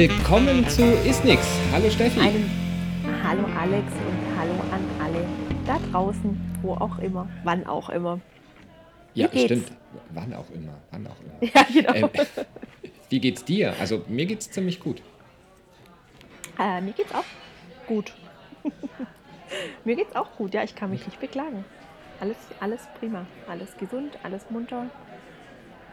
Willkommen zu Isnix. Hallo Steffi. Einen Hallo Alex und Hallo an alle da draußen, wo auch immer, wann auch immer. Ja, geht's? stimmt. Wann auch immer, wann auch immer. Ja, genau. Ähm, wie geht's dir? Also mir geht's ziemlich gut. Äh, mir geht's auch gut. mir geht's auch gut, ja, ich kann mich nicht beklagen. Alles, alles prima, alles gesund, alles munter.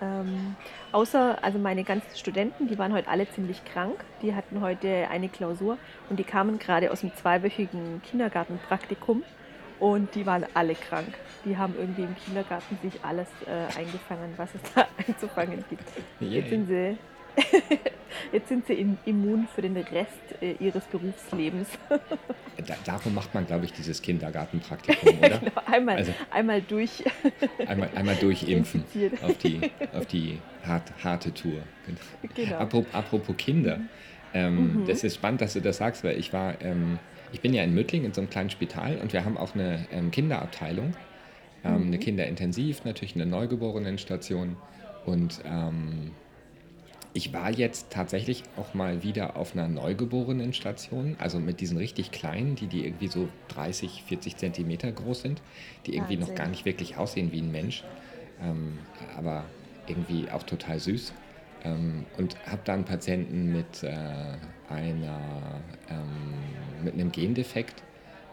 Ähm, außer, also meine ganzen Studenten, die waren heute alle ziemlich krank. Die hatten heute eine Klausur und die kamen gerade aus einem zweiwöchigen Kindergartenpraktikum und die waren alle krank. Die haben irgendwie im Kindergarten sich alles äh, eingefangen, was es da einzufangen gibt. Yay. Jetzt sind sie, jetzt sind sie im- immun für den Rest äh, ihres Berufslebens. Da, darum macht man, glaube ich, dieses Kindergartenpraktikum, oder? Genau, einmal, Also- einmal durch. Einmal, einmal durchimpfen auf die, auf die hart, harte Tour. Genau. Apropos, apropos Kinder, ähm, das ist spannend, dass du das sagst, weil ich war, ähm, ich bin ja in Müttling in so einem kleinen Spital und wir haben auch eine ähm, Kinderabteilung, ähm, eine Kinderintensiv, natürlich eine Neugeborenenstation und ähm, ich war jetzt tatsächlich auch mal wieder auf einer Neugeborenenstation, also mit diesen richtig kleinen, die, die irgendwie so 30, 40 Zentimeter groß sind, die irgendwie noch Wahnsinn. gar nicht wirklich aussehen wie ein Mensch, ähm, aber irgendwie auch total süß. Ähm, und habe da einen Patienten mit, äh, einer, ähm, mit einem Gendefekt,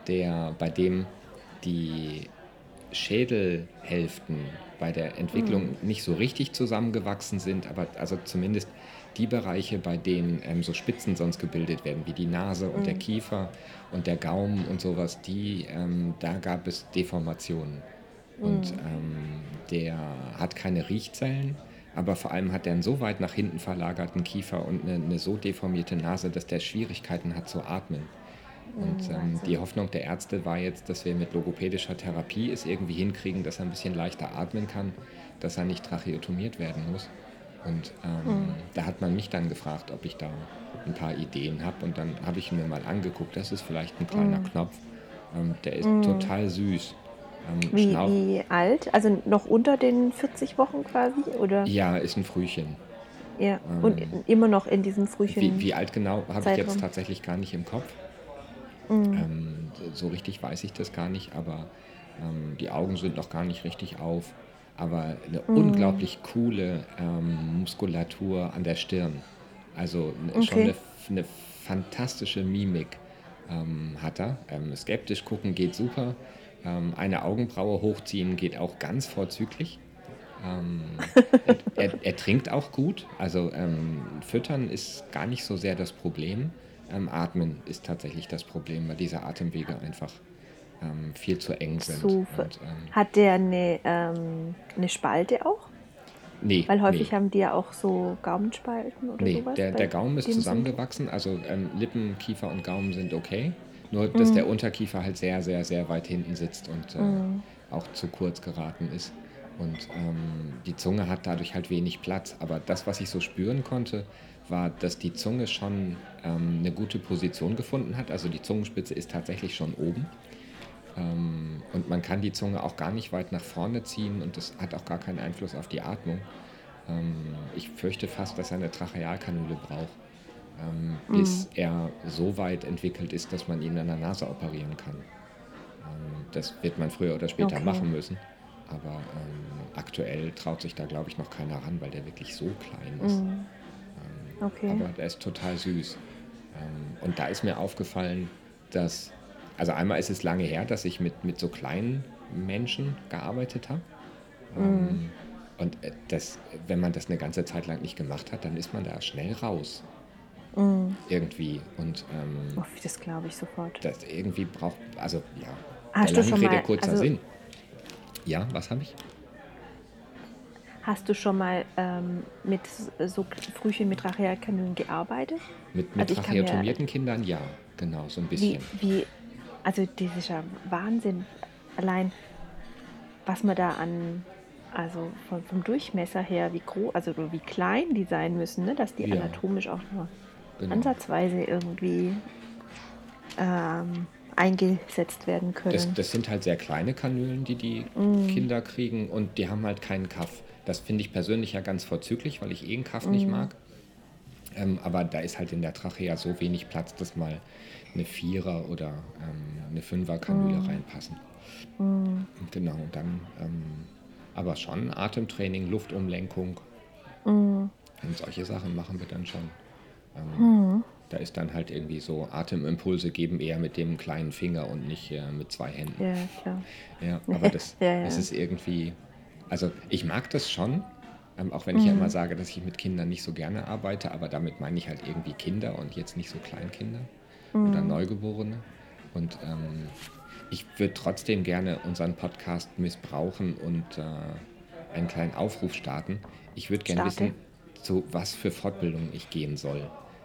der, bei dem die Schädelhälften bei der Entwicklung nicht so richtig zusammengewachsen sind, aber also zumindest die Bereiche, bei denen ähm, so Spitzen sonst gebildet werden, wie die Nase und der Kiefer und der Gaumen und sowas, die, ähm, da gab es Deformationen. Und ähm, der hat keine Riechzellen, aber vor allem hat er einen so weit nach hinten verlagerten Kiefer und eine, eine so deformierte Nase, dass der Schwierigkeiten hat zu atmen. Und ähm, die Hoffnung der Ärzte war jetzt, dass wir mit logopädischer Therapie es irgendwie hinkriegen, dass er ein bisschen leichter atmen kann, dass er nicht tracheotomiert werden muss. Und ähm, da hat man mich dann gefragt, ob ich da ein paar Ideen habe. Und dann habe ich mir mal angeguckt. Das ist vielleicht ein kleiner Knopf. Ähm, der ist total süß. Ähm, Wie, wie alt? Also noch unter den 40 Wochen quasi? Oder? Ja, ist ein Frühchen. Ja. Und immer noch in diesem Frühchen. Wie, wie alt genau, habe ich jetzt tatsächlich gar nicht im Kopf. Mhm. Ähm, so richtig weiß ich das gar nicht, aber ähm, die Augen sind noch gar nicht richtig auf. Aber eine Mhm. unglaublich coole ähm, Muskulatur an der Stirn. Also ne- schon Okay. eine, eine fantastische Mimik ähm, hat er. Ähm, skeptisch gucken geht super. Ähm, eine Augenbraue hochziehen geht auch ganz vorzüglich. Er, er, er trinkt auch gut. Also Füttern ist gar nicht so sehr das Problem. Ähm, Atmen ist tatsächlich das Problem, weil diese Atemwege einfach ähm, viel zu eng sind. so, Und, ähm, hat der eine, ähm, eine Spalte auch? nee, Weil häufig nee. haben die ja auch so Gaumenspalten oder Nee, sowas. der, der Gaumen ist zusammengewachsen, also ähm, Lippen, Kiefer und Gaumen sind okay. Nur, dass Mhm. der Unterkiefer halt sehr, sehr, sehr weit hinten sitzt und äh, Mhm. auch zu kurz geraten ist. Und ähm, die Zunge hat dadurch halt wenig Platz. Aber das, was ich so spüren konnte, war, dass die Zunge schon ähm, eine gute Position gefunden hat. Also die Zungenspitze ist tatsächlich schon oben. Ähm, und man kann die Zunge auch gar nicht weit nach vorne ziehen und das hat auch gar keinen Einfluss auf die Atmung. Ähm, ich fürchte fast, dass er eine Trachealkanüle braucht, ähm, bis er so weit entwickelt ist, dass man ihn an der Nase operieren kann. Ähm, das wird man früher oder später Okay. machen müssen. Aber ähm, aktuell traut sich da, glaube ich, noch keiner ran, weil der wirklich so klein ist. Mhm. Okay. Aber der ist total süß. Ähm, und da ist mir aufgefallen, dass, also einmal ist es lange her, dass ich mit, mit so kleinen Menschen gearbeitet habe. Ähm, und äh, das, wenn man das eine ganze Zeit lang nicht gemacht hat, dann ist man da schnell raus. Mhm. Irgendwie. Und ähm, Oh, das glaube ich sofort. das irgendwie braucht, also ja, Hast der langen Rede kurzer also- Sinn. Ja, was habe ich? Hast du schon mal ähm, mit so Frühchen mit Trachealkanülen gearbeitet? Mit, mit Also tracheotomierten Kindern, ja, genau, so ein Wie, bisschen. wie, also das ist ja Wahnsinn. Allein, was man da an, also vom, vom Durchmesser her, wie groß, also wie klein die sein müssen, ne? dass die Ja. anatomisch auch nur Genau. ansatzweise irgendwie ähm, eingesetzt werden können. Das, das sind halt sehr kleine Kanülen, die die Mm. Kinder kriegen und die haben halt keinen Kaff. Das finde ich persönlich ja ganz vorzüglich, weil ich eh einen Kaff nicht mag. Ähm, aber da ist halt in der Trachea so wenig Platz, dass mal eine Vierer- oder ähm, eine Fünfer-Kanüle mm. reinpassen. Mm. Genau, dann ähm, aber schon Atemtraining, Luftumlenkung. Mm. Und solche Sachen machen wir dann schon. Ähm, mm. Da ist dann halt irgendwie so, Atemimpulse geben eher mit dem kleinen Finger und nicht äh, mit zwei Händen. Ja, klar. Ja, aber das, ja, ja. das ist irgendwie, also ich mag das schon, ähm, auch wenn ich mhm. ja immer sage, dass ich mit Kindern nicht so gerne arbeite, aber damit meine ich halt irgendwie Kinder und jetzt nicht so Kleinkinder mhm. oder Neugeborene. Und ähm, ich würde trotzdem gerne unseren Podcast missbrauchen und äh, einen kleinen Aufruf starten. Ich würde gerne wissen, zu was für Fortbildungen ich gehen soll.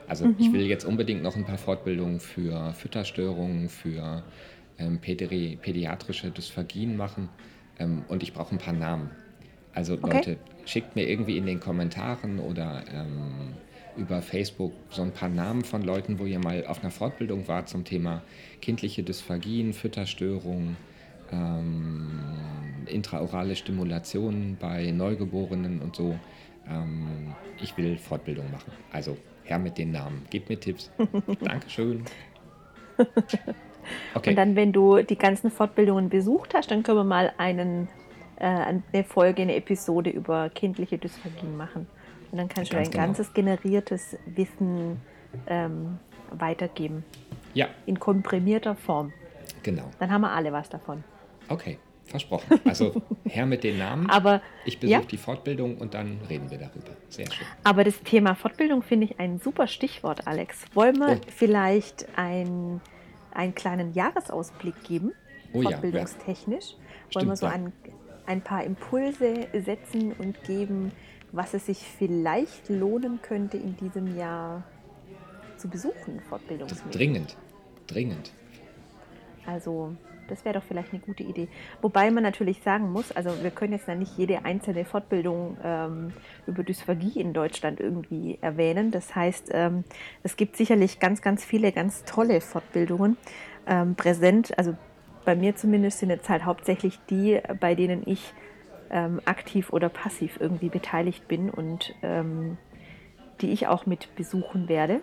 Also mhm. ich will jetzt unbedingt noch ein paar Fortbildungen für Fütterstörungen, für ähm, Pädi pädiatrische Dysphagien machen ähm, und ich brauche ein paar Namen. Also okay. Leute, schickt mir irgendwie in den Kommentaren oder ähm, über Facebook so ein paar Namen von Leuten, wo ihr mal auf einer Fortbildung wart zum Thema kindliche Dysphagien, Fütterstörungen, ähm, intraorale Stimulationen bei Neugeborenen und so. Ähm, ich will Fortbildung machen. Also her mit den Namen. Gebt mir Tipps. Dankeschön. Okay. Und dann, wenn du die ganzen Fortbildungen besucht hast, dann können wir mal einen äh, eine Folge, eine Episode über kindliche Dysphagien machen. Und dann kannst Ganz du ein genau. ganzes generiertes Wissen ähm, weitergeben. Ja. In komprimierter Form. Genau. Dann haben wir alle was davon. Okay, versprochen. Also her mit den Namen. Aber ich besuche ja. die Fortbildung und dann reden wir darüber. Sehr schön. Aber das Thema Fortbildung finde ich ein super Stichwort, Alex. Wollen wir oh. vielleicht ein, einen kleinen Jahresausblick geben? Oh, fortbildungstechnisch. Ja. Wollen wir so ein, ein paar Impulse setzen und geben, was es sich vielleicht lohnen könnte, in diesem Jahr zu besuchen, fortbildungsmäßig. Dringend, dringend. Also das wäre doch vielleicht eine gute Idee. Wobei man natürlich sagen muss, also wir können jetzt nicht jede einzelne Fortbildung ähm, über Dysphagie in Deutschland irgendwie erwähnen. Das heißt, ähm, es gibt sicherlich ganz, ganz viele ganz tolle Fortbildungen ähm, präsent. Also bei mir zumindest sind jetzt halt hauptsächlich die, bei denen ich ähm, aktiv oder passiv irgendwie beteiligt bin und ähm, die ich auch mit besuchen werde.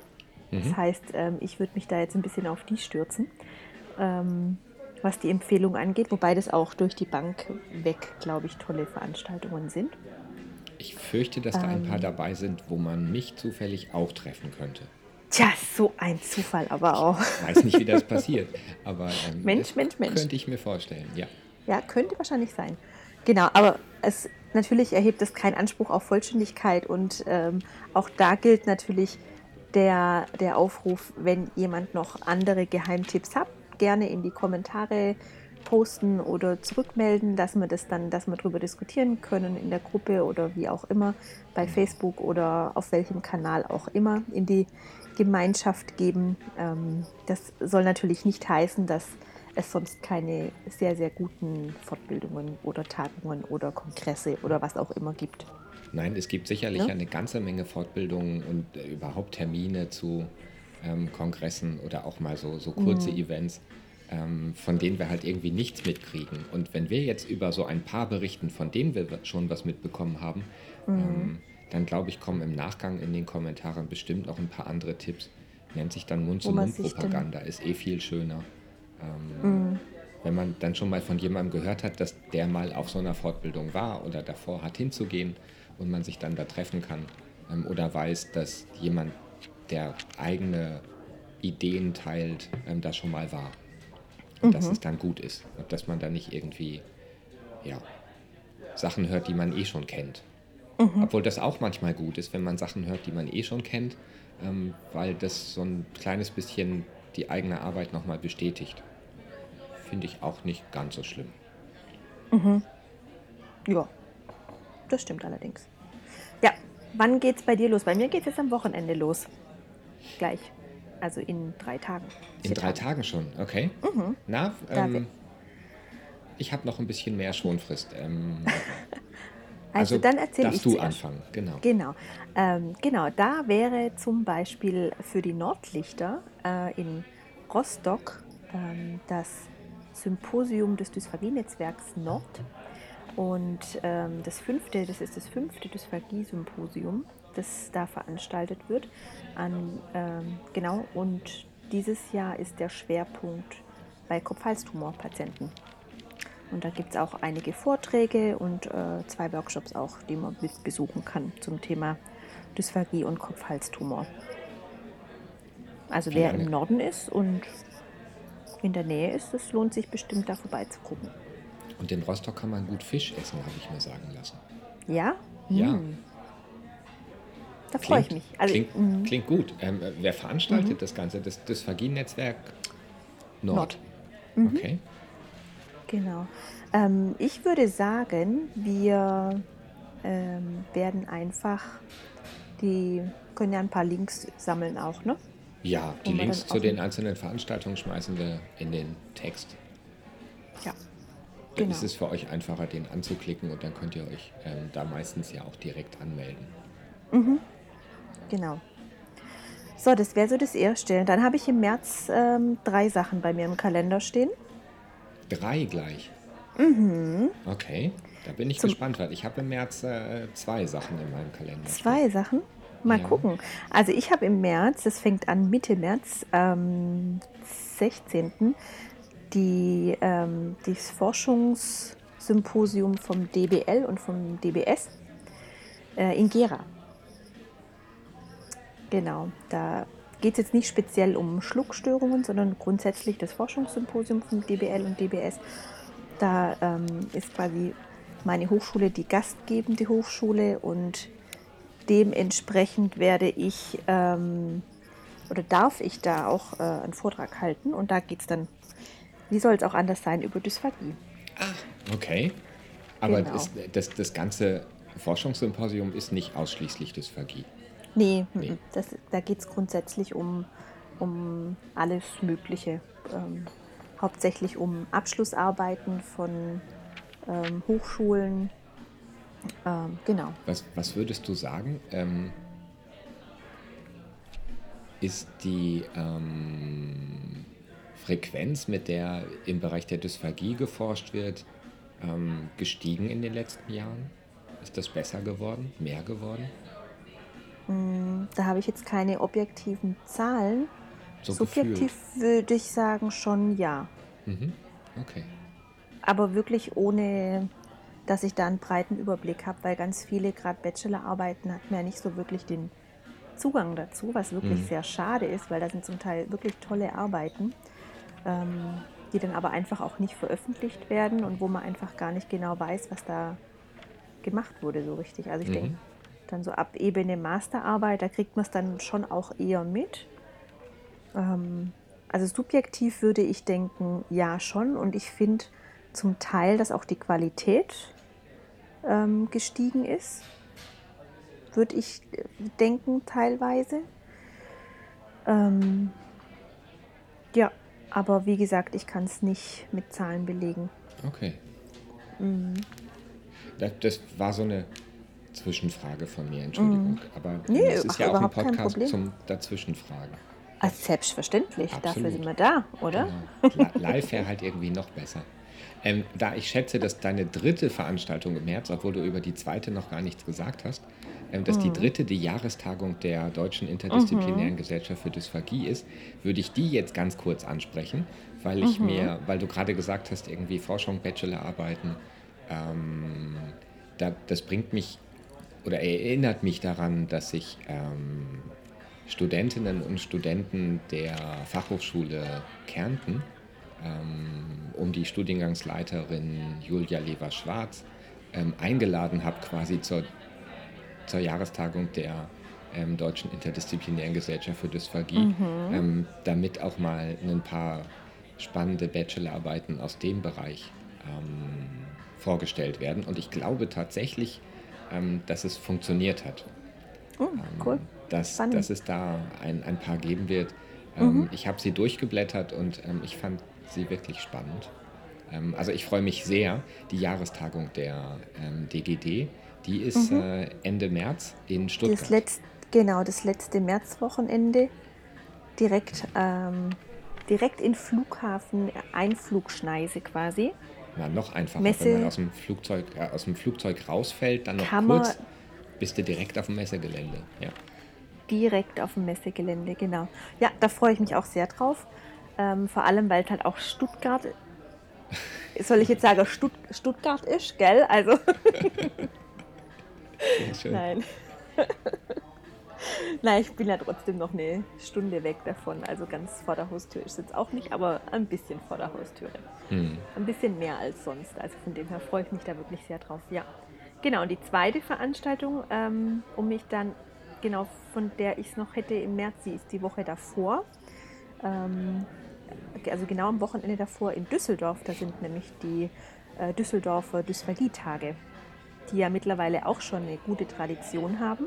Mhm. Das heißt, ähm, ich würde mich da jetzt ein bisschen auf die stürzen, ähm, was die Empfehlung angeht, wobei das auch durch die Bank weg, glaube ich, tolle Veranstaltungen sind. Ich fürchte, dass da ein paar ähm. dabei sind, wo man mich zufällig auch treffen könnte. Tja, so ein Zufall aber auch. Ich weiß nicht, wie das passiert, aber ähm, Mensch, Mensch, Mensch. könnte ich mir vorstellen, ja. Ja, könnte wahrscheinlich sein. Genau, aber es natürlich erhebt es keinen Anspruch auf Vollständigkeit und ähm, auch da gilt natürlich der, der Aufruf, wenn jemand noch andere Geheimtipps hat, gerne in die Kommentare posten oder zurückmelden, dass wir das dann, dass wir darüber diskutieren können in der Gruppe oder wie auch immer, bei Facebook oder auf welchem Kanal auch immer, in die Gemeinschaft geben. Ähm, das soll natürlich nicht heißen, dass es sonst keine sehr, sehr guten Fortbildungen oder Tagungen oder Kongresse oder was auch immer gibt. Nein, es gibt sicherlich ja? eine ganze Menge Fortbildungen und äh, überhaupt Termine zu ähm, Kongressen oder auch mal so, so kurze mhm. Events, ähm, von denen wir halt irgendwie nichts mitkriegen. Und wenn wir jetzt über so ein paar berichten, von denen wir schon was mitbekommen haben, mhm. ähm, dann glaube ich, kommen im Nachgang in den Kommentaren bestimmt noch ein paar andere Tipps. Nennt sich dann Mund-zu-Mund-Propaganda, ist eh viel schöner. Ähm, mhm. Wenn man dann schon mal von jemandem gehört hat, dass der mal auf so einer Fortbildung war oder davor hat hinzugehen und man sich dann da treffen kann ähm, oder weiß, dass jemand, der eigene Ideen teilt, ähm, da schon mal war. Und mhm. dass es dann gut ist und dass man da nicht irgendwie ja, Sachen hört, die man eh schon kennt. Mhm. Obwohl das auch manchmal gut ist, wenn man Sachen hört, die man eh schon kennt, ähm, weil das so ein kleines bisschen die eigene Arbeit nochmal bestätigt. Finde ich auch nicht ganz so schlimm. Mhm. Ja, das stimmt allerdings. Ja, wann geht's bei dir los? Bei mir geht es jetzt am Wochenende los. Gleich. Also in drei Tagen. In drei Tagen. Tagen schon, okay. Mhm. Na, ähm, ich habe noch ein bisschen mehr Schonfrist. Ähm, Also, also dann erzähle ich du zuerst. anfangen, genau. Genau, ähm, genau. Da wäre zum Beispiel für die Nordlichter äh, in Rostock ähm, das Symposium des Dysphagie-Netzwerks Nord. Und ähm, das fünfte, das ist das fünfte Dysphagie-Symposium das da veranstaltet wird. An, ähm, genau, und dieses Jahr ist der Schwerpunkt bei Kopf-Hals-Tumor-Patienten. Und da gibt es auch einige Vorträge und äh, zwei Workshops auch, die man besuchen kann zum Thema Dysphagie und Kopf-Hals-Tumor. Also wer im Norden ist und in der Nähe ist, es lohnt sich bestimmt da vorbeizugucken. Und in Rostock kann man gut Fisch essen, habe ich mir sagen lassen. Ja? Ja. Hm. Da freue ich mich. Also, klingt, hm. klingt gut. Ähm, wer veranstaltet mhm. das Ganze? Das Dysphagie-Netzwerk Nord. Nord. Mhm. Okay. Genau. Ähm, ich würde sagen, wir ähm, werden einfach die, können ja ein paar Links sammeln auch, ne? Ja, die Links zu den einzelnen Veranstaltungen schmeißen wir in den Text. Ja. Dann genau. ist es für euch einfacher, den anzuklicken und dann könnt ihr euch ähm, da meistens ja auch direkt anmelden. Mhm. Genau. So, das wäre so das Erste. Dann habe ich im März ähm, drei Sachen bei mir im Kalender stehen. Drei gleich? Mhm. Okay, da bin ich Zum gespannt, weil ich habe im März äh, zwei Sachen in meinem Kalender. Zwei stehen. Sachen? Mal ja. gucken. Also ich habe im März, das fängt an Mitte März, ähm, 16. Die, ähm, das Forschungssymposium vom DBL und vom DBS äh, in Gera. Genau, da geht es jetzt nicht speziell um Schluckstörungen, sondern grundsätzlich das Forschungssymposium vom DBL und DBS. Da ähm, ist quasi meine Hochschule die gastgebende Hochschule und dementsprechend werde ich ähm, oder darf ich da auch äh, einen Vortrag halten und da geht es dann, wie soll es auch anders sein, über Dysphagie. Ah, okay. Aber genau. das, das, das ganze Forschungssymposium ist nicht ausschließlich Dysphagie. Nee, nee. Das, da geht es grundsätzlich um, um alles Mögliche. Ähm, hauptsächlich um Abschlussarbeiten von ähm, Hochschulen, ähm, genau. Was, was würdest du sagen? Ähm, ist die ähm, Frequenz, mit der im Bereich der Dysphagie geforscht wird, ähm, gestiegen in den letzten Jahren? Ist das besser geworden, mehr geworden? Mm, da habe ich jetzt keine objektiven Zahlen. So Subjektiv würde ich sagen schon ja. Mhm. Okay. Aber wirklich ohne dass ich da einen breiten Überblick habe, weil ganz viele, gerade Bachelorarbeiten, hatten ja nicht so wirklich den Zugang dazu, was wirklich mhm. sehr schade ist, weil da sind zum Teil wirklich tolle Arbeiten, ähm, die dann aber einfach auch nicht veröffentlicht werden und wo man einfach gar nicht genau weiß, was da gemacht wurde so richtig. Also ich mhm. denke, dann so ab Ebene Masterarbeit, da kriegt man es dann schon auch eher mit. Ähm, also subjektiv würde ich denken, ja schon. Und ich finde zum Teil, dass auch die Qualität ähm, gestiegen ist, würde ich denken teilweise. Ähm, ja, aber wie gesagt, ich kann es nicht mit Zahlen belegen. Okay. Mhm. Das, das, war so eine Zwischenfrage von mir, Entschuldigung. Mhm. Aber nee, es ist ach, ja auch ein Podcast zum Dazwischenfragen. Also selbstverständlich, Absolut. dafür sind wir da, oder? Genau. Live wäre halt irgendwie noch besser. Ähm, da ich schätze, dass deine dritte Veranstaltung im März, obwohl du über die zweite noch gar nichts gesagt hast, ähm, dass mhm. die dritte die Jahrestagung der Deutschen Interdisziplinären mhm. Gesellschaft für Dysphagie ist, würde ich die jetzt ganz kurz ansprechen, weil ich mhm. mir, weil du gerade gesagt hast, irgendwie Forschung, Bachelorarbeiten, ähm, da, das bringt mich oder erinnert mich daran, dass ich ähm, Studentinnen und Studenten der Fachhochschule Kärnten ähm, um die Studiengangsleiterin Julia Lever-Schwarz ähm, eingeladen habe, quasi zur, zur Jahrestagung der ähm, Deutschen Interdisziplinären Gesellschaft für Dysphagie, mhm. Ähm, damit auch mal ein paar spannende Bachelorarbeiten aus dem Bereich ähm, vorgestellt werden. Und ich glaube tatsächlich, ähm, dass es funktioniert hat. Oh, cool. Dass, dass es da ein, ein paar geben wird. Mhm. Ich habe sie durchgeblättert und ich fand sie wirklich spannend. Ähm, also ich freue mich sehr. Die Jahrestagung der ähm, DGD, die ist mhm. äh, Ende März in Stuttgart. Das letzt, genau, das letzte Märzwochenende. Direkt, ähm, direkt in Flughafen, Einflugschneise quasi. Na, noch einfacher, Messe, wenn man aus dem Flugzeug, äh, aus dem Flugzeug rausfällt, dann noch kann kurz. bist du direkt auf dem Messegelände, ja. Direkt auf dem Messegelände, genau. Ja, da freue ich mich auch sehr drauf. Ähm, vor allem, weil es halt auch Stuttgart, soll ich jetzt sagen, Stutt Stuttgart ist, gell? Also. Nein. Nein, ich bin ja trotzdem noch eine Stunde weg davon. Also ganz vor der Haustür ist es jetzt auch nicht, aber ein bisschen vor der Haustüre. Hm. Ein bisschen mehr als sonst. Also von dem her freue ich mich da wirklich sehr drauf. Ja. Genau, und die zweite Veranstaltung, ähm, um mich dann, genau von der ich es noch hätte im März, die ist die Woche davor. Ähm, also genau am Wochenende davor in Düsseldorf. Da sind nämlich die äh, Düsseldorfer Dysphagie-Tage, die ja mittlerweile auch schon eine gute Tradition haben.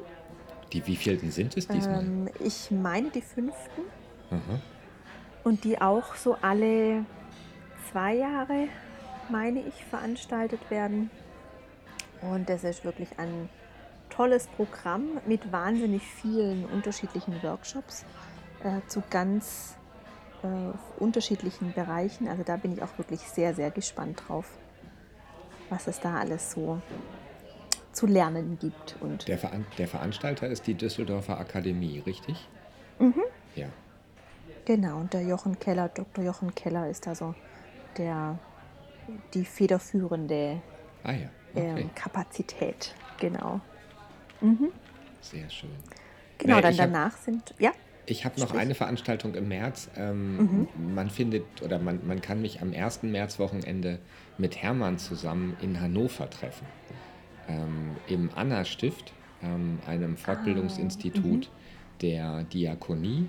Die wievielten sind es diesmal? Ähm, ich meine die fünften. Aha. Und die auch so alle zwei Jahre, meine ich, veranstaltet werden. Und das ist wirklich ein tolles Programm mit wahnsinnig vielen unterschiedlichen Workshops äh, zu ganz äh, unterschiedlichen Bereichen. Also da bin ich auch wirklich sehr, sehr gespannt drauf, was es da alles so zu lernen gibt. Und der, Veran der Veranstalter ist die Düsseldorfer Akademie, richtig? Mhm. Ja. Genau, und der Jochen Keller, Dr. Jochen Keller ist da so der, die federführende ah, ja. okay. ähm, Kapazität. Genau. Mhm. Sehr schön. Genau, naja, dann danach hab, sind, ja. Ich habe noch eine Veranstaltung im März. Ähm, mhm. Man findet oder man, man kann mich am 1. Märzwochenende mit Hermann zusammen in Hannover treffen ähm, im Anna-Stift, ähm, einem Fortbildungsinstitut ah, der Diakonie,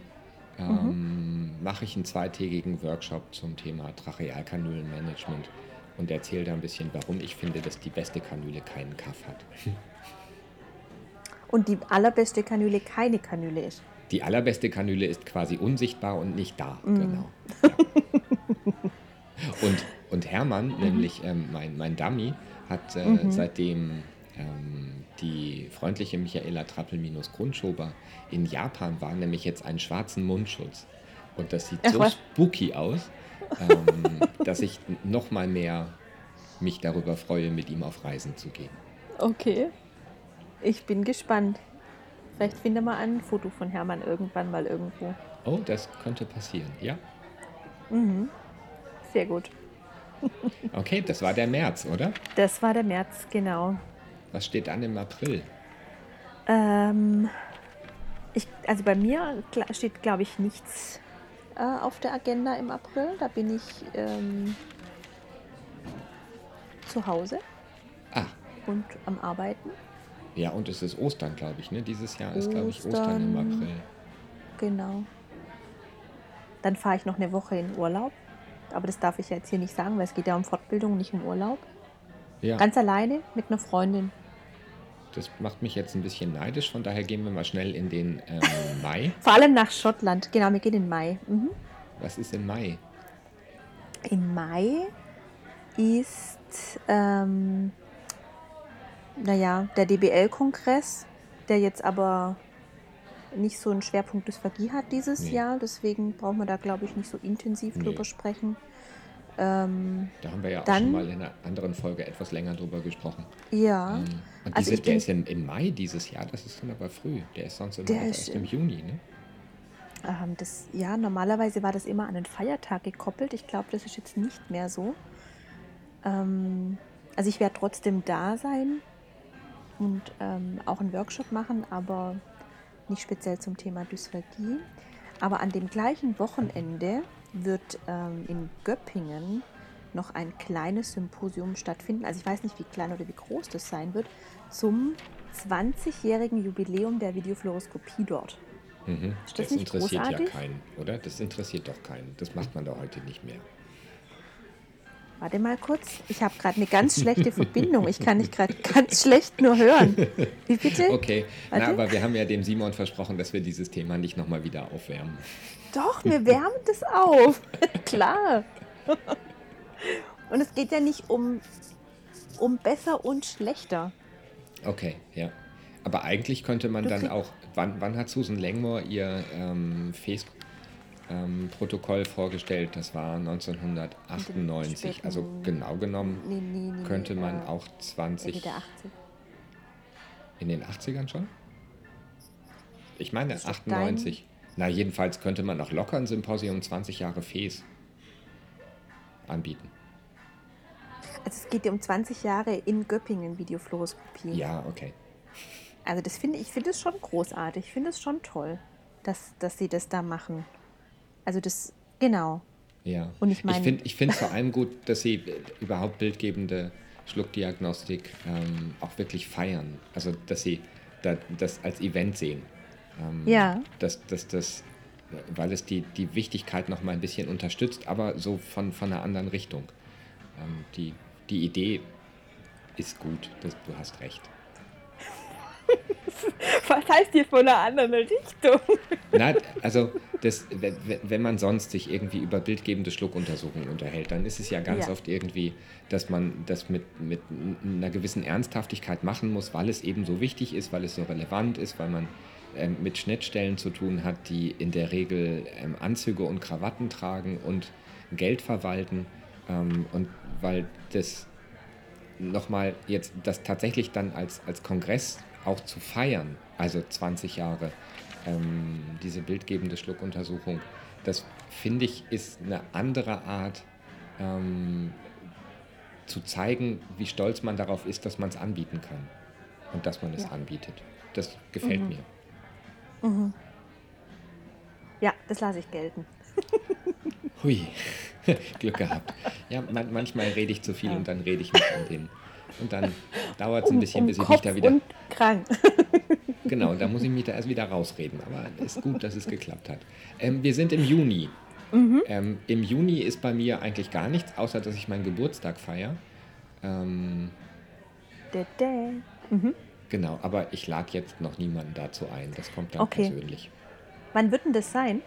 ähm, mhm. mache ich einen zweitägigen Workshop zum Thema Trachealkanülenmanagement und erzähle da ein bisschen, warum ich finde, dass die beste Kanüle keinen Kaff hat. Und die allerbeste Kanüle keine Kanüle ist. Die allerbeste Kanüle ist quasi unsichtbar und nicht da. Mm. Genau. Ja. und, und Hermann, mhm. nämlich ähm, mein, mein Dummy, hat äh, mhm. seitdem ähm, die freundliche Michaela Trappel-Grundschober in Japan war, nämlich jetzt einen schwarzen Mundschutz. Und das sieht Ach, so was? spooky aus, ähm, dass ich noch mal mehr mich darüber freue, mit ihm auf Reisen zu gehen. Okay, ich bin gespannt. Vielleicht finden wir ein Foto von Hermann irgendwann mal irgendwo. Oh, das könnte passieren, ja. Mhm. Sehr gut. Okay, das war der März, oder? Das war der März, genau. Was steht an im April? Ähm, ich, also bei mir steht, glaube ich, nichts äh, auf der Agenda im April. Da bin ich ähm, zu Hause ah. und am Arbeiten. Ja, und es ist Ostern, glaube ich. Ne? Dieses Jahr ist, glaube ich, Ostern im April. Genau. Dann fahre ich noch eine Woche in Urlaub. Aber das darf ich jetzt hier nicht sagen, weil es geht ja um Fortbildung, nicht um Urlaub. Ja. Ganz alleine mit einer Freundin. Das macht mich jetzt ein bisschen neidisch, von daher gehen wir mal schnell in den ähm, Mai. Vor allem nach Schottland, genau, wir gehen in Mai. Mhm. Was ist im Mai? Im Mai ist, ähm, naja, der DBL-Kongress, der jetzt aber nicht so einen Schwerpunkt Dysphagie hat dieses nee. Jahr. Deswegen brauchen wir da, glaube ich, nicht so intensiv nee. drüber sprechen. Ähm, da haben wir ja auch dann, schon mal in einer anderen Folge etwas länger drüber gesprochen. Ja. Ähm, und also diese, der ist im, im, Mai dieses Jahr, das ist dann aber früh. Der ist sonst immer erst im Juni, ne? Ähm, das, ja, normalerweise war das immer an den Feiertag gekoppelt. Ich glaube, das ist jetzt nicht mehr so. Ähm, also ich werde trotzdem da sein und ähm, auch einen Workshop machen, aber nicht speziell zum Thema Dysphagie. Aber an dem gleichen Wochenende wird ähm, in Göppingen noch ein kleines Symposium stattfinden. Also ich weiß nicht, wie klein oder wie groß das sein wird, zum 20-jährigen Jubiläum der Videofluoroskopie dort. Mhm. Das, das interessiert großartig? ja keinen, oder? Das interessiert doch keinen. Das macht man doch heute nicht mehr. Warte mal kurz. Ich habe gerade eine ganz schlechte Verbindung. Ich kann dich gerade ganz schlecht nur hören. Wie bitte? Okay, Na, aber wir haben ja dem Simon versprochen, dass wir dieses Thema nicht nochmal wieder aufwärmen. Doch, wir wärmen das auf. Klar. Und es geht ja nicht um, um besser und schlechter. Okay, ja. Aber eigentlich könnte man du dann auch. Wann, wann hat Susan Langmore ihr ähm, Face ähm, Protokoll vorgestellt. Das war 1998. Also genau genommen nee, nee, nee, könnte man auch 20. In den 80ern schon? Ich meine Ist das 98. Na, jedenfalls könnte man noch locker ein Symposium 20 Jahre FES anbieten. Also es geht ja um 20 Jahre in Göppingen Videofluoroskopie. Ja, okay. Also das finde ich finde es schon großartig. Ich finde es schon toll, dass, dass sie das da machen. Also das, genau. Ja. Und ich meine- ich finde ich finde vor allem gut, dass sie äh, überhaupt bildgebende Schluckdiagnostik ähm, auch wirklich feiern. Also, dass sie da, das als Event sehen. Ähm, Ja. Dass, das, äh, weil es die, die Wichtigkeit noch mal ein bisschen unterstützt, aber so von, von einer anderen Richtung. Ähm, die, die Idee ist gut, das, du hast recht. Was heißt hier von einer anderen Richtung? Na, also das, wenn, man sonst sich irgendwie über bildgebende Schluckuntersuchungen unterhält, dann ist es ja ganz Ja. oft irgendwie, dass man das mit, mit einer gewissen Ernsthaftigkeit machen muss, weil es eben so wichtig ist, weil es so relevant ist, weil man ähm, mit Schnittstellen zu tun hat, die in der Regel ähm, Anzüge und Krawatten tragen und Geld verwalten ähm, und weil das nochmal jetzt das tatsächlich dann als, als Kongress auch zu feiern, also 20 Jahre ähm, diese bildgebende Schluckuntersuchung, das finde ich ist eine andere Art ähm, zu zeigen, wie stolz man darauf ist, dass man es anbieten kann und dass man es Ja. anbietet. Das gefällt Mhm. mir. Ja, das lasse ich gelten. Hui, Glück gehabt. Ja, man, manchmal rede ich zu viel und dann rede ich mich an den. Und dann dauert es ein bisschen, um bis ich Kopf mich da wieder. und krank. Genau, da muss ich mich da erst wieder rausreden. Aber es ist gut, dass es geklappt hat. Ähm, wir sind im Juni. Ähm, Im Juni ist bei mir eigentlich gar nichts, außer dass ich meinen Geburtstag feiere. Ähm, Dä, dä. Mhm. genau, aber ich lade jetzt noch niemanden dazu ein. Das kommt dann Okay. persönlich. Wann wird denn das sein?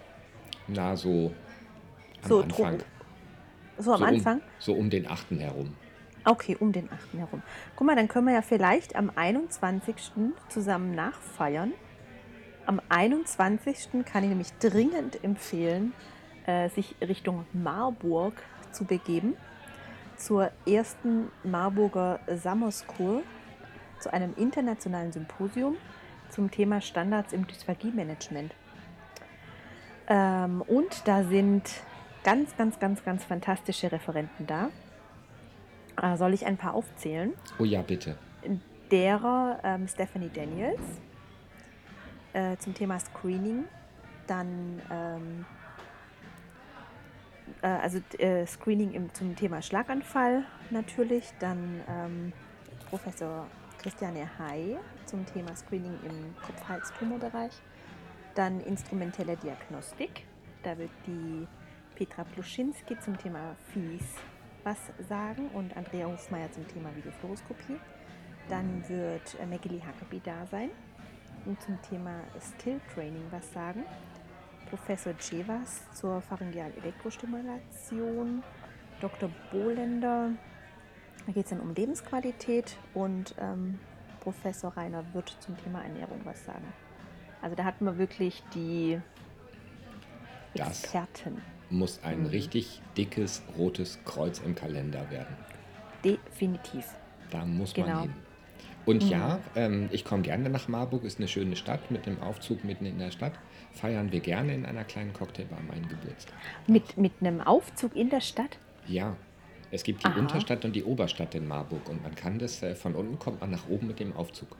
Na, so am So, Anfang. drum- So am so Anfang? Um, so um den 8. herum. Okay, um den 8. herum. Guck mal, dann können wir ja vielleicht am 21. zusammen nachfeiern. Am 21. kann ich nämlich dringend empfehlen, äh, sich Richtung Marburg zu begeben. Zur ersten Marburger Summer School, zu einem internationalen Symposium zum Thema Standards im Dysphagie-Management. Ähm, und da sind ganz, ganz, ganz, ganz fantastische Referenten da. Äh, soll ich ein paar aufzählen? Oh ja, bitte. Derer ähm, Stephanie Daniels äh, zum Thema Screening, dann ähm, äh, also äh, Screening im, zum Thema Schlaganfall natürlich, dann ähm, Professor Christiane Hay zum Thema Screening im Kopf-Hals-Tumorbereich, dann instrumentelle Diagnostik, da wird die Petra Pluschinski zum Thema Fies was sagen und Andrea Hofmeier zum Thema Videofluoroskopie. Dann wird äh, Megili Huckabee da sein und zum Thema Skill Training was sagen. Professor Chevas zur pharyngealen Elektrostimulation, Dr. Bohlender, da geht es dann um Lebensqualität und ähm, Professor Rainer wird zum Thema Ernährung was sagen. Also da hatten wir wirklich die Das Experten. Muss ein Mhm. richtig dickes rotes Kreuz im Kalender werden. Definitiv. Da muss Genau. man hin. Und Mhm. ja, ähm, ich komme gerne nach Marburg, ist eine schöne Stadt mit dem Aufzug mitten in der Stadt. Feiern wir gerne in einer kleinen Cocktailbar meinen Geburtstag. Mit, mit einem Aufzug in der Stadt? Ja, es gibt die Aha. Unterstadt und die Oberstadt in Marburg und man kann das, äh, von unten kommt man nach oben mit dem Aufzug.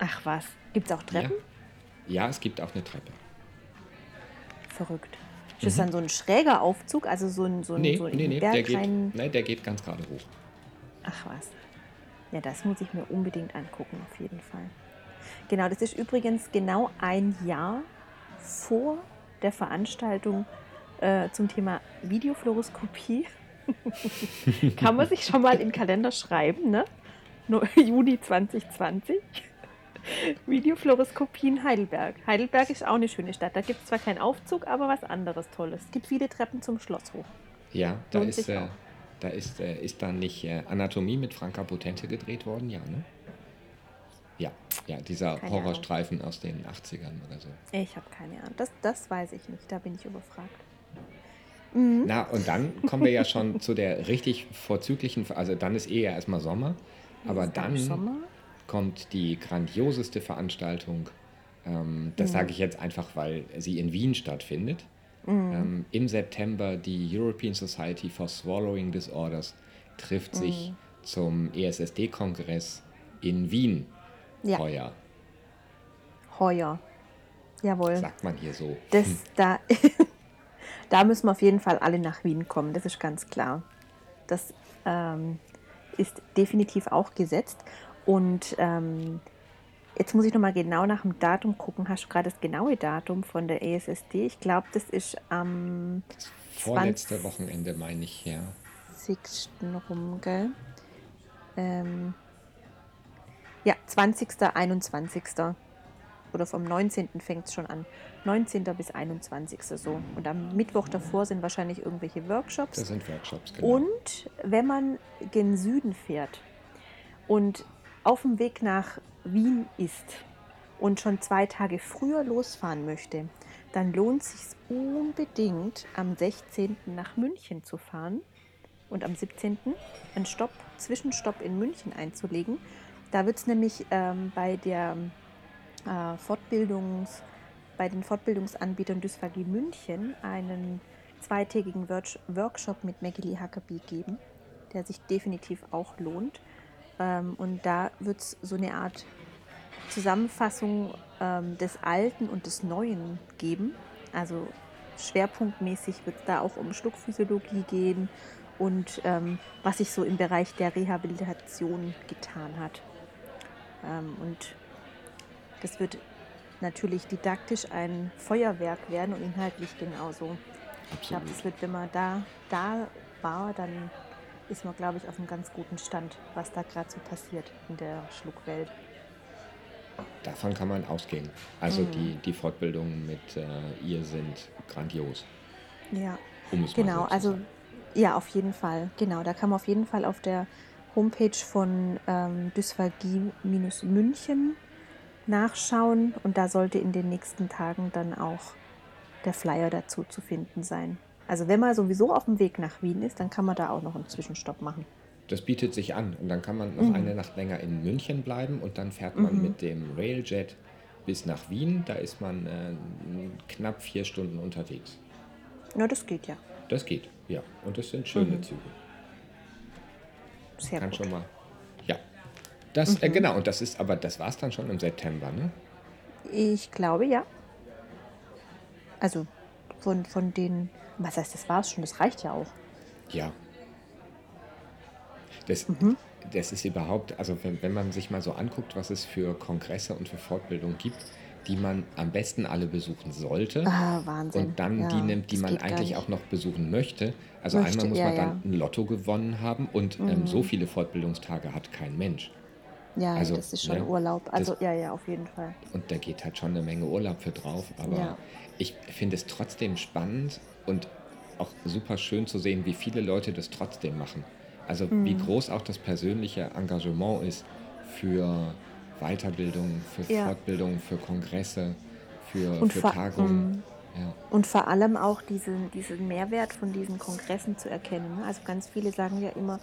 Ach was. Gibt es auch Treppen? Ja. ja, es gibt auch eine Treppe. Verrückt. Ist das dann so ein schräger Aufzug? Also so ein, so ein, Mhm. Nee, so ein nee, nee, der geht, nee, der geht ganz gerade hoch. Ach was. Ja, das muss ich mir unbedingt angucken, auf jeden Fall. Genau, das ist übrigens genau ein Jahr vor der Veranstaltung äh, zum Thema Videofluoroskopie. Kann man sich schon mal in den Kalender schreiben, ne? Juni 2020. Videofluoroskopie in Heidelberg. Heidelberg ist auch eine schöne Stadt. Da gibt es zwar keinen Aufzug, aber was anderes Tolles. Es gibt viele Treppen zum Schloss hoch. Ja, da Lohnt ist, äh, da ist, äh, ist da nicht äh, Anatomie mit Franka Potente gedreht worden, ja, ne? Ja, ja, dieser Keine Horrorstreifen aus den 80ern oder so. Ich habe keine Ahnung. Das, das weiß ich nicht. Da bin ich überfragt. Mhm. Na, und dann kommen wir ja schon zu der richtig vorzüglichen, also dann ist eh ja erstmal Sommer, aber Ist dann dann Sommer? Kommt die grandioseste Veranstaltung. Ähm, das sage ich jetzt einfach, weil sie in Wien stattfindet. Ähm, Im September die European Society for Swallowing Disorders trifft sich zum ESSD-Kongress in Wien Ja. heuer. Heuer. Jawohl. Sagt man hier so. Das, da, da müssen wir auf jeden Fall alle nach Wien kommen, das ist ganz klar. Das ähm, ist definitiv auch gesetzt. Und ähm, jetzt muss ich nochmal genau nach dem Datum gucken. Hast du gerade das genaue Datum von der ESSD? Ich glaube, das ist am Das vorletzte 20. Wochenende, meine ich, ja. 20. rum, gell? Ähm, ja, 20. 21. Oder vom 19. fängt es schon an. 19. bis 21. so. Und am Mittwoch davor sind wahrscheinlich irgendwelche Workshops. Das sind Workshops, genau. Und wenn man gen Süden fährt und auf dem Weg nach Wien ist und schon zwei Tage früher losfahren möchte, dann lohnt es sich unbedingt am 16. nach München zu fahren und am 17. einen Stopp, Zwischenstopp in München einzulegen. Da wird es nämlich ähm, bei der äh, Fortbildungs, bei den Fortbildungsanbietern Dysphagie München einen zweitägigen Work- Workshop mit Maggie Huckabee geben, der sich definitiv auch lohnt. Ähm, und da wird es so eine Art Zusammenfassung ähm, des Alten und des Neuen geben. Also schwerpunktmäßig wird es da auch um Schluckphysiologie gehen und ähm, was sich so im Bereich der Rehabilitation getan hat. Ähm, und das wird natürlich didaktisch ein Feuerwerk werden und inhaltlich genauso. Ich glaube, Absolut. das wird, wenn man da, da war, dann ist man, glaube ich, auf einem ganz guten Stand, was da gerade so passiert in der Schluckwelt. Davon kann man ausgehen. Also Mhm. die, die Fortbildungen mit äh, ihr sind grandios. Ja, Um genau. so Also, ja, auf jeden Fall. Genau, da kann man auf jeden Fall auf der Homepage von ähm, Dysphagie-München nachschauen und da sollte in den nächsten Tagen dann auch der Flyer dazu zu finden sein. Also wenn man sowieso auf dem Weg nach Wien ist, dann kann man da auch noch einen Zwischenstopp machen. Das bietet sich an. Und dann kann man noch Mhm. eine Nacht länger in München bleiben und dann fährt man mit dem Railjet bis nach Wien. Da ist man äh, knapp vier Stunden unterwegs. Ja, das geht ja. Das geht, ja. Und das sind schöne Mhm. Züge. Sehr Kann gut. schon mal. Ja. Das, äh, genau, und das ist, aber das war es dann schon im September, ne? Ich glaube ja. Also von, von den, was heißt, das war's schon, das reicht ja auch. Ja. Das, Mhm. das ist überhaupt, also wenn, wenn man sich mal so anguckt, was es für Kongresse und für Fortbildungen gibt, die man am besten alle besuchen sollte. Ah, Wahnsinn. Und dann Ja, die nimmt, die man eigentlich auch noch besuchen möchte. Also Möchte, einmal muss ja, man dann ja. Mhm. ein Lotto gewonnen haben und ähm, so viele Fortbildungstage hat kein Mensch. Ja, also, das ist schon ne, Urlaub. Also das- ja, ja, auf jeden Fall. Und da geht halt schon eine Menge Urlaub für drauf. Aber Ja. ich finde es trotzdem spannend und auch super schön zu sehen, wie viele Leute das trotzdem machen. Also Mhm. wie groß auch das persönliche Engagement ist für Weiterbildung, für Ja. Fortbildung, für Kongresse, für, Und für Tagungen. Mhm. Ja. Und vor allem auch diesen, diesen Mehrwert von diesen Kongressen zu erkennen. ne? Also ganz viele sagen ja immer,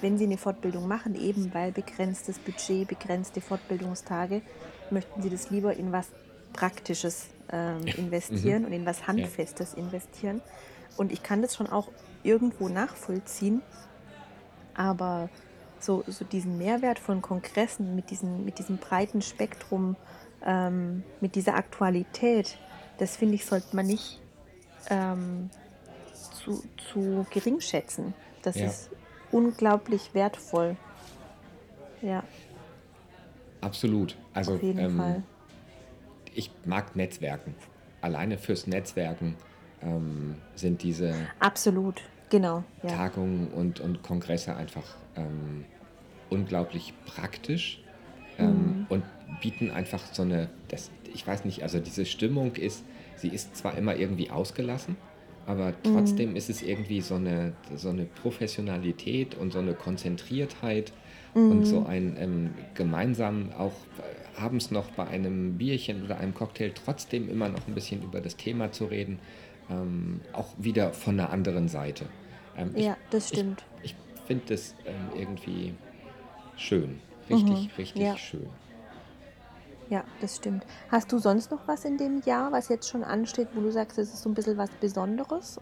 wenn sie eine Fortbildung machen, eben weil begrenztes Budget, begrenzte Fortbildungstage, möchten sie das lieber in was Praktisches ähm, investieren und in was Handfestes investieren. Und ich kann das schon auch irgendwo nachvollziehen, aber so, so diesen Mehrwert von Kongressen mit, diesen, mit diesem breiten Spektrum, ähm, mit dieser Aktualität, das finde ich, sollte man nicht ähm, zu, zu gering schätzen. Das Ja. ist unglaublich wertvoll. Ja, Absolut. Also auf jeden ähm, Fall. ich mag Netzwerken. Alleine fürs Netzwerken ähm, sind diese Absolut, genau. Ja. Tagungen und, und Kongresse einfach ähm, unglaublich praktisch ähm, und bieten einfach so eine, das, ich weiß nicht, also diese Stimmung ist, sie ist zwar immer irgendwie ausgelassen, aber trotzdem ist es irgendwie so eine, so eine Professionalität und so eine Konzentriertheit und so ein ähm, gemeinsam auch äh, abends noch bei einem Bierchen oder einem Cocktail trotzdem immer noch ein bisschen über das Thema zu reden, ähm, auch wieder von einer anderen Seite. Ähm, ich- Ja, das stimmt. Ich, ich finde das ähm, irgendwie schön. richtig, Mhm. richtig Ja, schön. Ja, das stimmt. Hast du sonst noch was in dem Jahr, was jetzt schon ansteht, wo du sagst, es ist so ein bisschen was Besonderes?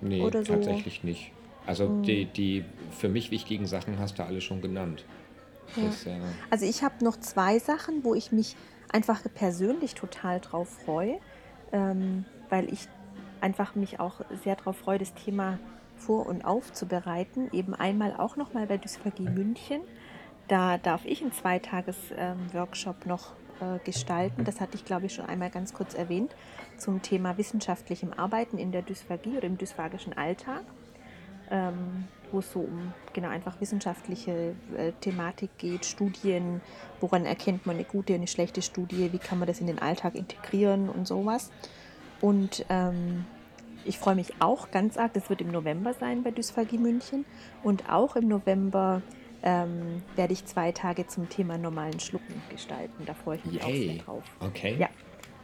Nee, Oder so? tatsächlich nicht. Also Mhm. die, die für mich wichtigen Sachen hast du alle schon genannt. Ja. Das, äh, Also ich habe noch zwei Sachen, wo ich mich einfach persönlich total drauf freue, ähm, weil ich einfach mich auch sehr darauf freue, das Thema vor- und aufzubereiten. Eben einmal auch nochmal bei Dysphagie München. Da darf ich einen Zweitages-Workshop noch äh, gestalten. Das hatte ich, glaube ich, schon einmal ganz kurz erwähnt zum Thema wissenschaftlichem Arbeiten in der Dysphagie oder im dysphagischen Alltag ähm, wo es so um genau einfach wissenschaftliche äh, Thematik geht, Studien, woran erkennt man eine gute und eine schlechte Studie, wie kann man das in den Alltag integrieren und sowas. Und ähm, ich freue mich auch ganz arg, das wird im November sein bei Dysphagie München und auch im November ähm, werde ich zwei Tage zum Thema normalen Schlucken gestalten. Da freue ich mich auch sehr yay. drauf. Okay. Ja,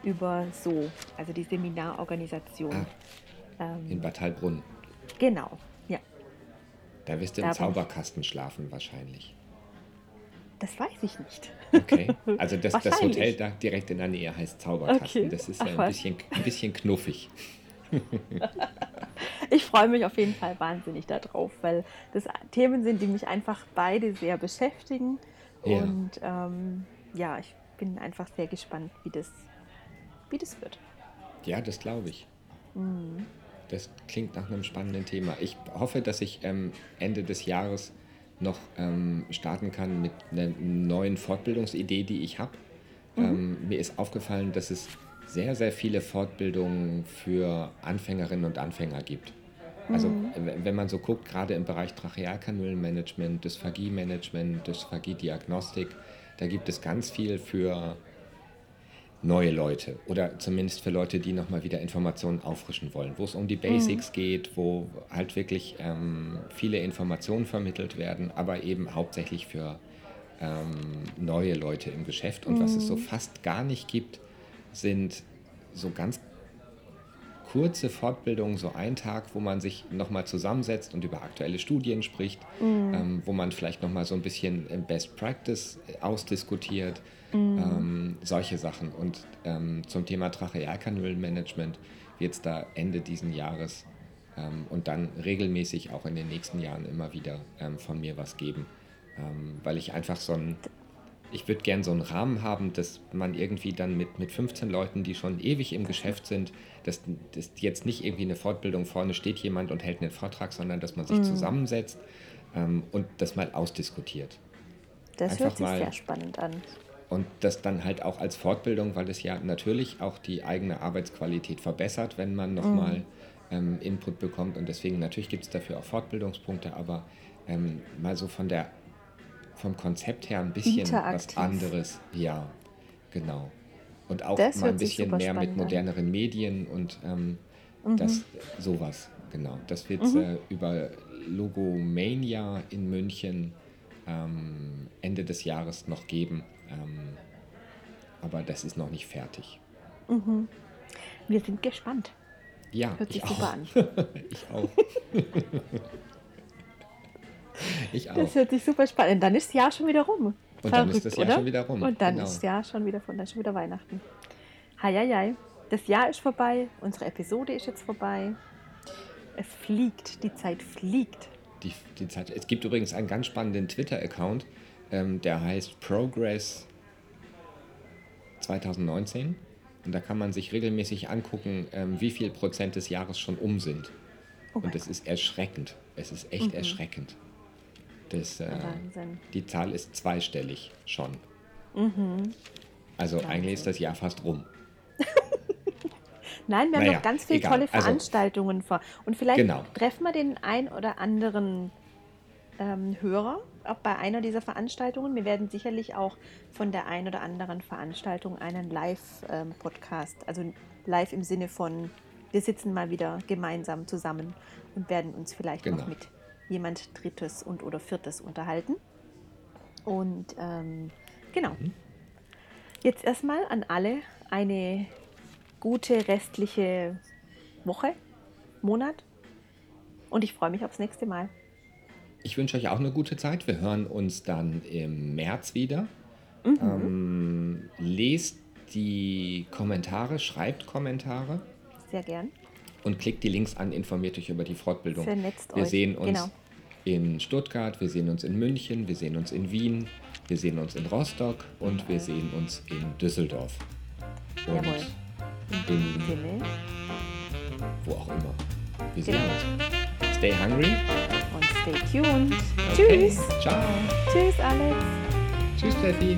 über so, also die Seminarorganisation. Ah, in Ähm, Bad Heilbrunn. genau, ja. Da wirst du Da im ich. Zauberkasten schlafen wahrscheinlich. Das weiß ich nicht. Okay. Also das, das. Hotel da direkt in der Nähe heißt Zauberkasten. Okay. Das ist Ach, ja ein bisschen, ein bisschen knuffig. Ich freue mich auf jeden Fall wahnsinnig darauf, weil das Themen sind, die mich einfach beide sehr beschäftigen. Ja. Und ähm, ja, ich bin einfach sehr gespannt, wie das, wie das wird. Ja, das glaube ich. Mhm. Das klingt nach einem spannenden Thema. Ich hoffe, dass ich ähm, Ende des Jahres noch ähm, starten kann mit einer neuen Fortbildungsidee, die ich habe. Ähm, mir ist aufgefallen, dass es sehr, sehr viele Fortbildungen für Anfängerinnen und Anfänger gibt. Also w- wenn man so guckt, gerade im Bereich Trachealkanülenmanagement, Dysphagie-Management, Dysphagie-Diagnostik, da gibt es ganz viel für neue Leute oder zumindest für Leute, die nochmal wieder Informationen auffrischen wollen, wo es um die Basics geht, wo halt wirklich ähm, viele Informationen vermittelt werden, aber eben hauptsächlich für ähm, neue Leute im Geschäft. Und was es so fast gar nicht gibt, sind so ganz kurze Fortbildungen, so ein Tag, wo man sich nochmal zusammensetzt und über aktuelle Studien spricht, ähm, wo man vielleicht nochmal so ein bisschen im Best Practice ausdiskutiert, ähm, solche Sachen. Und ähm, zum Thema Trachealkanülenmanagement wird es da Ende diesen Jahres ähm, und dann regelmäßig auch in den nächsten Jahren immer wieder ähm, von mir was geben, ähm, weil ich einfach so ein ich würde gern so einen Rahmen haben, dass man irgendwie dann mit, mit 15 Leuten, die schon ewig im Geschäft sind, dass, dass jetzt nicht irgendwie eine Fortbildung vorne steht jemand und hält einen Vortrag, sondern dass man sich zusammensetzt ähm, und das mal ausdiskutiert. Das Einfach hört sich mal- sehr spannend an. Und das dann halt auch als Fortbildung, weil es ja natürlich auch die eigene Arbeitsqualität verbessert, wenn man nochmal ähm, Input bekommt. Und deswegen natürlich gibt es dafür auch Fortbildungspunkte, aber ähm, mal so von der vom Konzept her ein bisschen was anderes. Ja, genau. Und auch Das mal ein bisschen mehr mit spannend an. moderneren Medien und ähm, das sowas, genau. Das wird Mhm. äh, über Logomania in München ähm, Ende des Jahres noch geben. Ähm, aber das ist noch nicht fertig. Wir sind gespannt. Ja, Hört sich ich super auch. an. ich auch. ich auch. Das hört sich super spannend an. Dann ist das Jahr schon wieder rum. Und dann ist Verrückt, das Jahr oder? schon wieder rum, Und dann genau. ist das Jahr schon wieder von, dann schon wieder Weihnachten. Heieiei. Das Jahr ist vorbei. Unsere Episode ist jetzt vorbei. Es fliegt. Die Zeit fliegt. Die, die Zeit. Es gibt übrigens einen ganz spannenden Twitter-Account, ähm, der heißt Progress 2019. Und da kann man sich regelmäßig angucken, ähm, wie viel Prozent des Jahres schon um sind. Oh Und es ist erschreckend. Es ist echt erschreckend. Das, äh, Wahnsinn. die Zahl ist zweistellig schon. Mhm. Also eigentlich ist das Jahr fast rum. Nein, wir haben Naja, noch ganz viele egal. tolle Also- Veranstaltungen vor. Und vielleicht Genau. treffen wir den ein oder anderen ähm, Hörer auch bei einer dieser Veranstaltungen. Wir werden sicherlich auch von der ein oder anderen Veranstaltung einen Live-Podcast, also live im Sinne von, wir sitzen mal wieder gemeinsam zusammen und werden uns vielleicht noch Genau. mit jemand Drittes und oder Viertes unterhalten. Und ähm, genau. Jetzt erstmal an alle eine gute restliche Woche, Monat. Und ich freue mich aufs nächste Mal. ich wünsche euch auch eine gute Zeit. Wir hören uns dann im März wieder. Mhm. Ähm, lest die Kommentare, schreibt Kommentare. Sehr gern. Und klickt die Links an, informiert euch über die Fortbildung. Vernetzt wir euch. sehen uns genau. In Stuttgart, wir sehen uns in München, wir sehen uns in Wien, wir sehen uns in Rostock und wir sehen uns in Düsseldorf. Und Jawohl. In wo auch immer. Wir sehen Genau. uns. Stay hungry. und stay tuned. Okay. Tschüss. Ciao. Tschüss, Alex. Tschüss, Steffi.